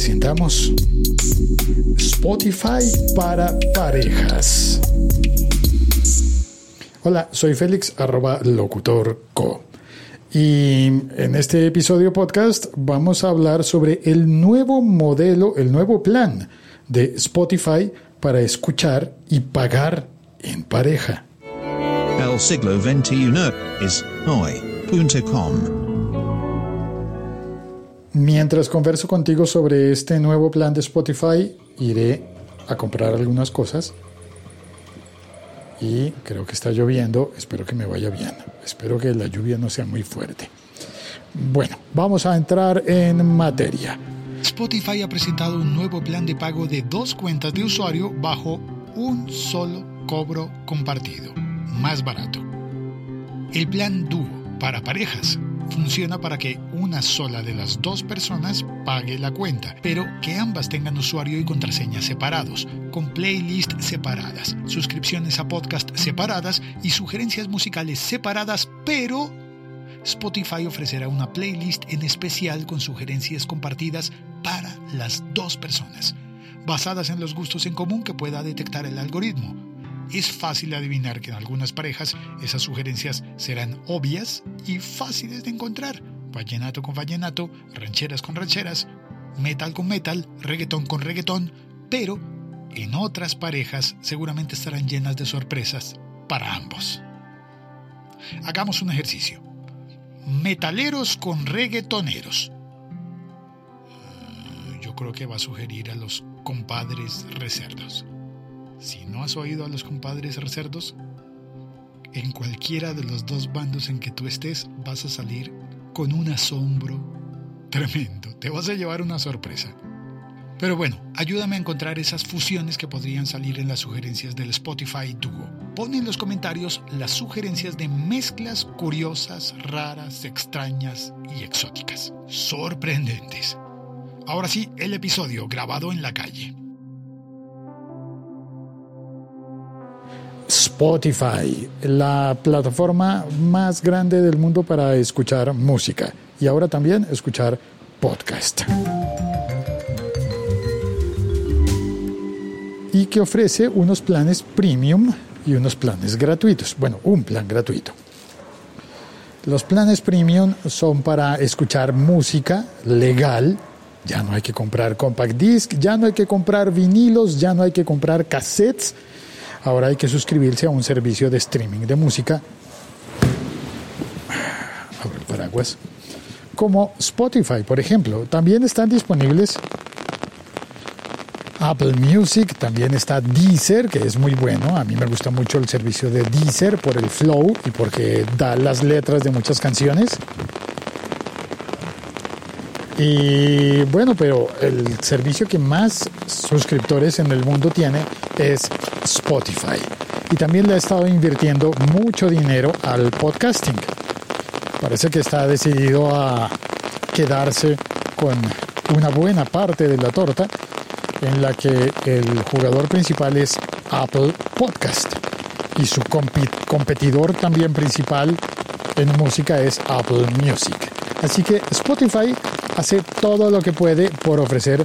presentamos Spotify para parejas. Hola, soy Félix, arroba locutor co. Y en este episodio podcast vamos a hablar sobre el nuevo modelo, el nuevo plan de Spotify para escuchar y pagar en pareja. El siglo XXI es hoy.com. Mientras converso contigo sobre este nuevo plan de Spotify, iré a comprar algunas cosas. Y creo que está lloviendo, espero que me vaya bien. Espero que la lluvia no sea muy fuerte. Bueno, vamos a entrar en materia. Spotify ha presentado un nuevo plan de pago de dos cuentas de usuario bajo un solo cobro compartido, más barato. El plan Duo para parejas funciona para que una sola de las dos personas pague la cuenta, pero que ambas tengan usuario y contraseña separados, con playlists separadas, suscripciones a podcast separadas y sugerencias musicales separadas, pero Spotify ofrecerá una playlist en especial con sugerencias compartidas para las dos personas, basadas en los gustos en común que pueda detectar el algoritmo es fácil adivinar que en algunas parejas esas sugerencias serán obvias y fáciles de encontrar. Vallenato con vallenato, rancheras con rancheras, metal con metal, reggaetón con reggaetón, pero en otras parejas seguramente estarán llenas de sorpresas para ambos. Hagamos un ejercicio. Metaleros con reggaetoneros. Eh, yo creo que va a sugerir a los compadres recerdos. Si no has oído a los compadres recerdos, en cualquiera de los dos bandos en que tú estés vas a salir con un asombro tremendo. Te vas a llevar una sorpresa. Pero bueno, ayúdame a encontrar esas fusiones que podrían salir en las sugerencias del Spotify Duo. Pon en los comentarios las sugerencias de mezclas curiosas, raras, extrañas y exóticas. Sorprendentes. Ahora sí, el episodio grabado en la calle. Spotify, la plataforma más grande del mundo para escuchar música y ahora también escuchar podcast. Y que ofrece unos planes premium y unos planes gratuitos. Bueno, un plan gratuito. Los planes premium son para escuchar música legal. Ya no hay que comprar compact disc, ya no hay que comprar vinilos, ya no hay que comprar cassettes Ahora hay que suscribirse a un servicio de streaming de música. Abro el paraguas. Como Spotify, por ejemplo. También están disponibles Apple Music, también está Deezer, que es muy bueno. A mí me gusta mucho el servicio de Deezer por el flow y porque da las letras de muchas canciones. Y bueno, pero el servicio que más suscriptores en el mundo tiene es Spotify. Y también le ha estado invirtiendo mucho dinero al podcasting. Parece que está decidido a quedarse con una buena parte de la torta en la que el jugador principal es Apple Podcast y su competidor también principal en música es Apple Music. Así que Spotify hace todo lo que puede por ofrecer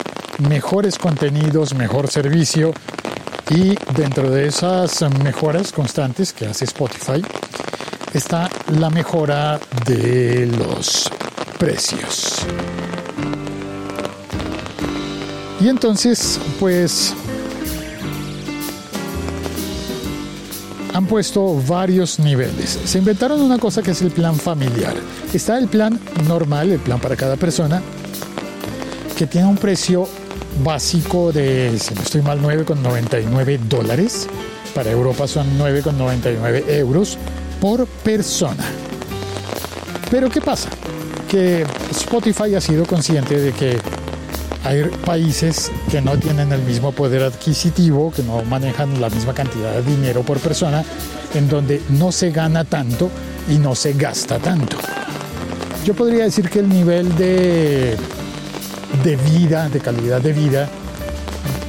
mejores contenidos, mejor servicio y dentro de esas mejoras constantes que hace Spotify está la mejora de los precios. Y entonces, pues han puesto varios niveles. Se inventaron una cosa que es el plan familiar. Está el plan normal, el plan para cada persona, que tiene un precio básico de, si no estoy mal, 9,99 dólares. Para Europa son 9,99 euros por persona. Pero ¿qué pasa? Que Spotify ha sido consciente de que hay países que no tienen el mismo poder adquisitivo, que no manejan la misma cantidad de dinero por persona, en donde no se gana tanto y no se gasta tanto. Yo podría decir que el nivel de, de vida, de calidad de vida,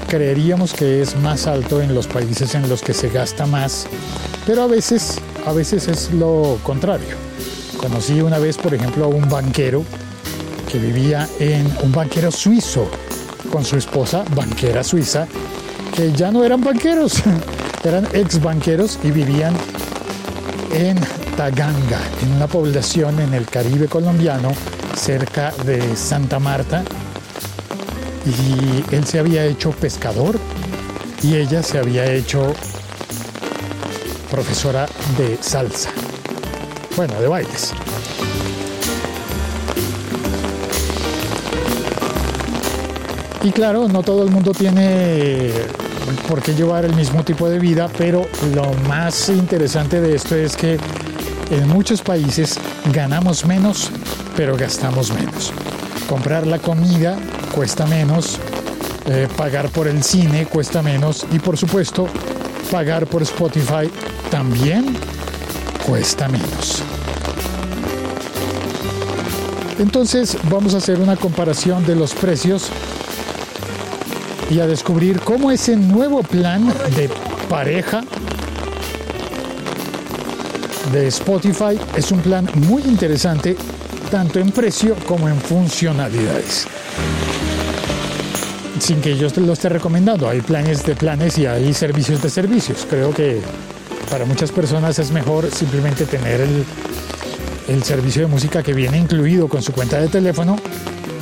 creeríamos que es más alto en los países en los que se gasta más, pero a veces, a veces es lo contrario. Conocí una vez, por ejemplo, a un banquero que vivía en un banquero suizo con su esposa, banquera suiza, que ya no eran banqueros, eran ex banqueros y vivían en Taganga, en una población en el Caribe colombiano, cerca de Santa Marta. Y él se había hecho pescador y ella se había hecho profesora de salsa. Bueno, de bailes. Y claro, no todo el mundo tiene por qué llevar el mismo tipo de vida, pero lo más interesante de esto es que en muchos países ganamos menos, pero gastamos menos. Comprar la comida cuesta menos, eh, pagar por el cine cuesta menos y por supuesto pagar por Spotify también cuesta menos. Entonces vamos a hacer una comparación de los precios y a descubrir cómo ese nuevo plan de pareja de Spotify es un plan muy interesante tanto en precio como en funcionalidades. Sin que yo lo esté recomendando, hay planes de planes y hay servicios de servicios. Creo que para muchas personas es mejor simplemente tener el, el servicio de música que viene incluido con su cuenta de teléfono.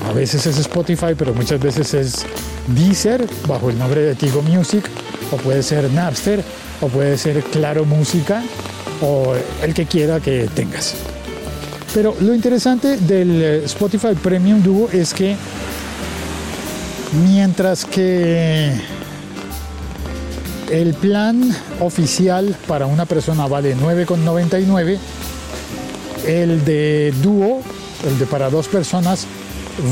A veces es Spotify, pero muchas veces es Deezer bajo el nombre de Tigo Music, o puede ser Napster, o puede ser Claro Música, o el que quiera que tengas. Pero lo interesante del eh, Spotify Premium Duo es que mientras que el plan oficial para una persona vale 9,99, el de dúo, el de para dos personas,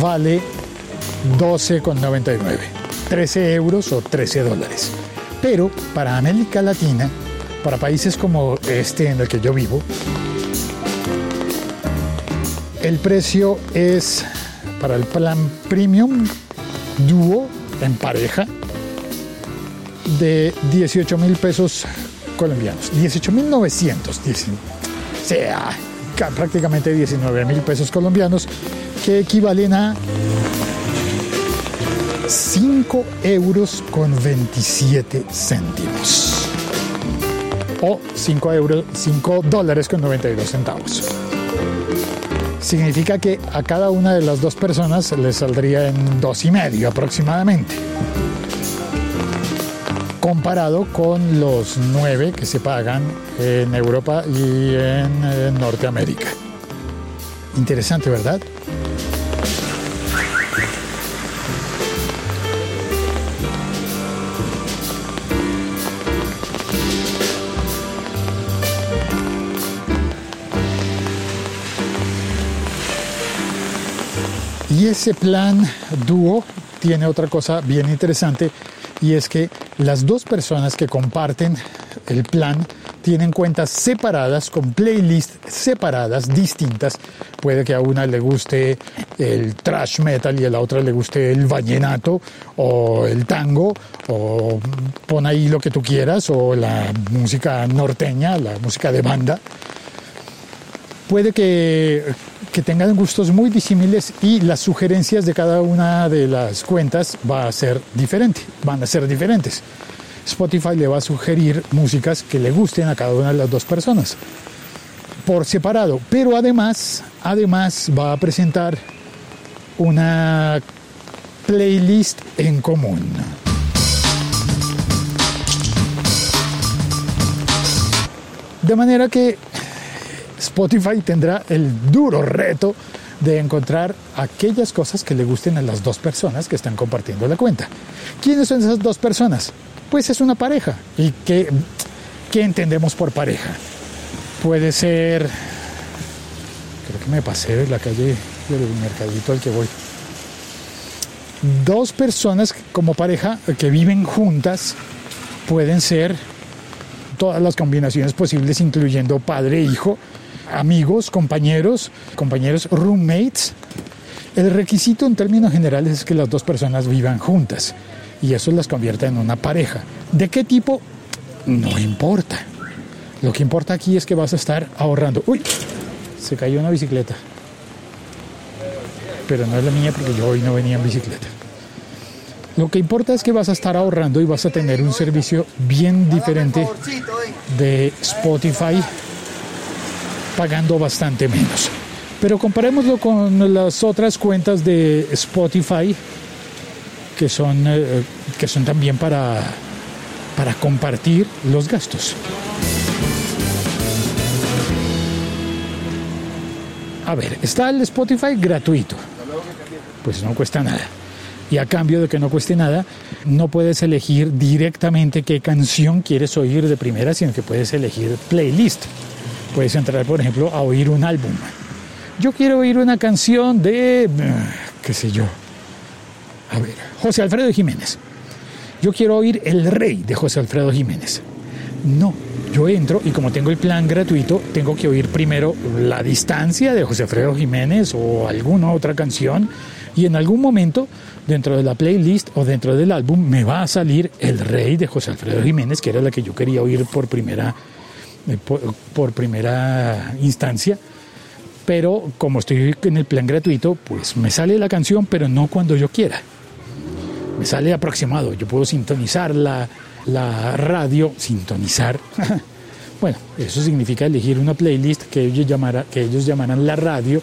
vale 12,99, 13 euros o 13 dólares. Pero para América Latina, para países como este en el que yo vivo, el precio es para el plan premium dúo en pareja de 18 mil pesos colombianos. 18 mil 900, o sea, prácticamente 19 mil pesos colombianos, que equivalen a 5 euros con 27 céntimos. O 5, euros, 5 dólares con 92 centavos. Significa que a cada una de las dos personas le saldría en dos y medio aproximadamente. Comparado con los 9 que se pagan en Europa y en Norteamérica. Interesante, ¿verdad? Y ese plan dúo tiene otra cosa bien interesante y es que las dos personas que comparten el plan tienen cuentas separadas, con playlists separadas, distintas. Puede que a una le guste el trash metal y a la otra le guste el vallenato o el tango o pon ahí lo que tú quieras o la música norteña, la música de banda. Puede que que tengan gustos muy disímiles y las sugerencias de cada una de las cuentas va a ser diferente, van a ser diferentes. Spotify le va a sugerir músicas que le gusten a cada una de las dos personas por separado, pero además, además va a presentar una playlist en común. De manera que Spotify tendrá el duro reto de encontrar aquellas cosas que le gusten a las dos personas que están compartiendo la cuenta. ¿Quiénes son esas dos personas? Pues es una pareja. ¿Y qué, qué entendemos por pareja? Puede ser... Creo que me pasé de la calle del mercadito al que voy. Dos personas como pareja que viven juntas pueden ser todas las combinaciones posibles, incluyendo padre e hijo, amigos, compañeros, compañeros, roommates. El requisito en términos generales es que las dos personas vivan juntas y eso las convierte en una pareja. ¿De qué tipo? No importa. Lo que importa aquí es que vas a estar ahorrando. Uy, se cayó una bicicleta. Pero no es la mía porque yo hoy no venía en bicicleta. Lo que importa es que vas a estar ahorrando y vas a tener un servicio bien diferente de Spotify pagando bastante menos. Pero comparémoslo con las otras cuentas de Spotify que son, eh, que son también para, para compartir los gastos. A ver, está el Spotify gratuito. Pues no cuesta nada. Y a cambio de que no cueste nada, no puedes elegir directamente qué canción quieres oír de primera, sino que puedes elegir playlist. Puedes entrar, por ejemplo, a oír un álbum. Yo quiero oír una canción de, qué sé yo, a ver, José Alfredo Jiménez. Yo quiero oír El Rey de José Alfredo Jiménez. No, yo entro y como tengo el plan gratuito, tengo que oír primero La Distancia de José Alfredo Jiménez o alguna otra canción y en algún momento dentro de la playlist o dentro del álbum me va a salir El Rey de José Alfredo Jiménez, que era la que yo quería oír por primera, eh, por, primera instancia. Pero como estoy en el plan gratuito, pues me sale la canción, pero no cuando yo quiera. Me sale aproximado. Yo puedo sintonizar la, la radio, sintonizar. bueno, eso significa elegir una playlist que ellos, llamara, llamarán la radio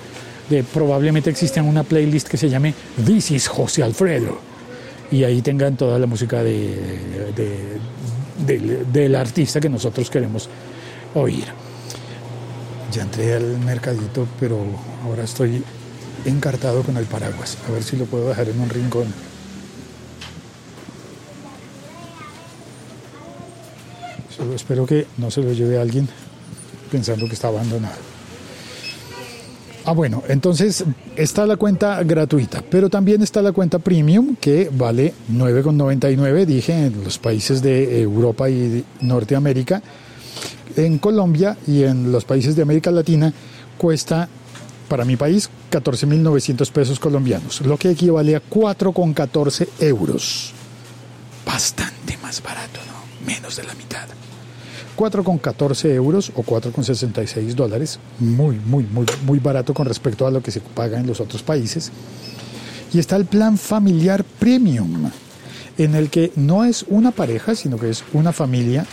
probablemente exista una playlist que se llame This is José Alfredo y ahí tengan toda la música de, del artista que nosotros queremos oír. Ya entré al mercadito, pero ahora estoy encartado con el paraguas. A ver si lo puedo dejar en un rincón. Espero que no se lo lleve alguien pensando que está abandonado. Ah, bueno, entonces está la cuenta gratuita, pero también está la cuenta premium que vale 9,99, dije, en los países de Europa y Norteamérica. En Colombia y en los países de América Latina cuesta, para mi país, 14.900 pesos colombianos, lo que equivale a 4,14 euros. Bastante más barato, ¿no? Menos de la mitad. 4,14 euros o 4,66 dólares, muy, muy, muy, muy barato con respecto a lo que se paga en los otros países. Y está el plan familiar premium, en el que no es una pareja, sino que es una familia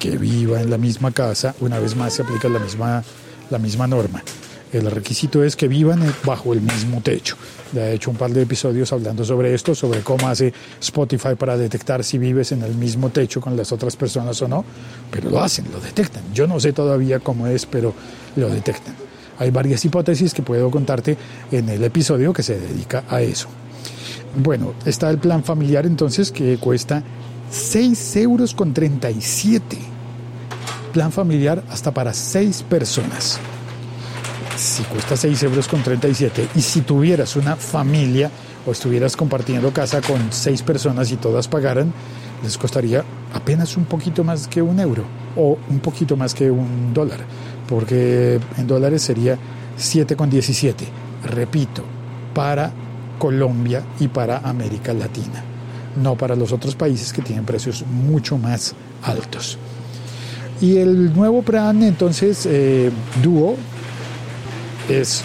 que viva en la misma casa. Una vez más se aplica la misma, la misma norma. El requisito es que vivan bajo el mismo techo. Ya he hecho un par de episodios hablando sobre esto, sobre cómo hace Spotify para detectar si vives en el mismo techo con las otras personas o no, pero lo hacen, lo detectan. Yo no sé todavía cómo es, pero lo detectan. Hay varias hipótesis que puedo contarte en el episodio que se dedica a eso. Bueno, está el plan familiar entonces que cuesta 6 euros con 37. Plan familiar hasta para 6 personas si cuesta 6 euros con 37 y si tuvieras una familia o estuvieras compartiendo casa con 6 personas y todas pagaran, les costaría apenas un poquito más que un euro o un poquito más que un dólar, porque en dólares sería 7,17. Repito, para Colombia y para América Latina, no para los otros países que tienen precios mucho más altos. Y el nuevo plan, entonces, eh, dúo, es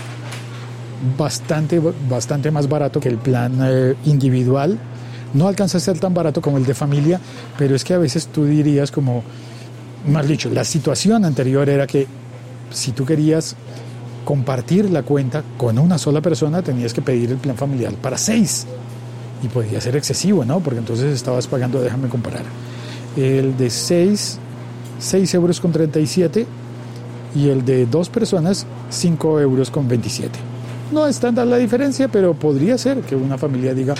bastante, bastante más barato que el plan eh, individual. No alcanza a ser tan barato como el de familia, pero es que a veces tú dirías como, más dicho, la situación anterior era que si tú querías compartir la cuenta con una sola persona, tenías que pedir el plan familiar para seis. Y podía ser excesivo, ¿no? Porque entonces estabas pagando, déjame comparar, el de 6, 6 euros con 37 y el de dos personas 5 euros con 27. No es la diferencia, pero podría ser que una familia diga,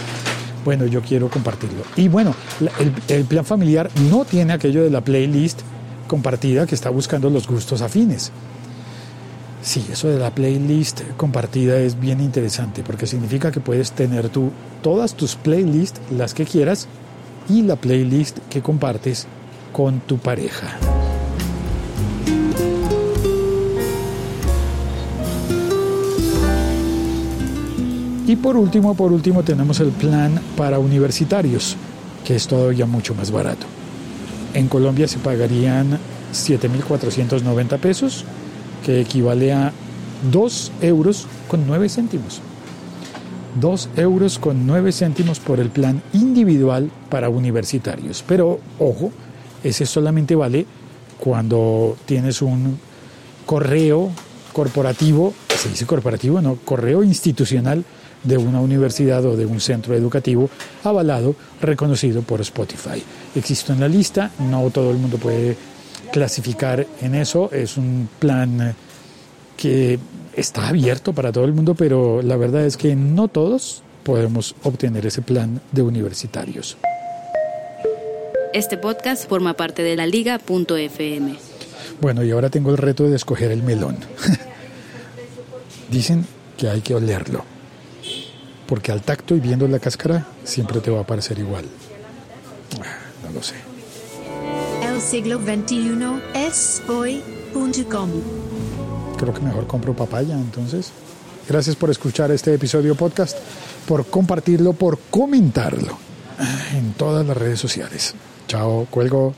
bueno, yo quiero compartirlo. Y bueno, el, plan familiar no tiene aquello de la playlist compartida que está buscando los gustos afines. Sí, eso de la playlist compartida es bien interesante porque significa que puedes tener tú todas tus playlists, las que quieras, y la playlist que compartes con tu pareja. Y por último, por último tenemos el plan para universitarios, que es todavía mucho más barato. En Colombia se pagarían 7.490 pesos, que equivale a 2 euros con 9 céntimos. 2 euros con 9 céntimos por el plan individual para universitarios. Pero ojo, ese solamente vale cuando tienes un correo corporativo, se dice corporativo, no, correo institucional de una universidad o de un centro educativo avalado, reconocido por Spotify. Existe una lista, no todo el mundo puede clasificar en eso, es un plan que está abierto para todo el mundo, pero la verdad es que no todos podemos obtener ese plan de universitarios. Este podcast forma parte de la liga.fm. Bueno, y ahora tengo el reto de escoger el melón. Dicen que hay que olerlo, porque al tacto y viendo la cáscara siempre te va a parecer igual. Ah, No lo sé. Siglo XXI es hoy.com. Creo que mejor compro papaya entonces. Gracias por escuchar este episodio podcast, por compartirlo, por comentarlo en todas las redes sociales. Chao, cuelgo.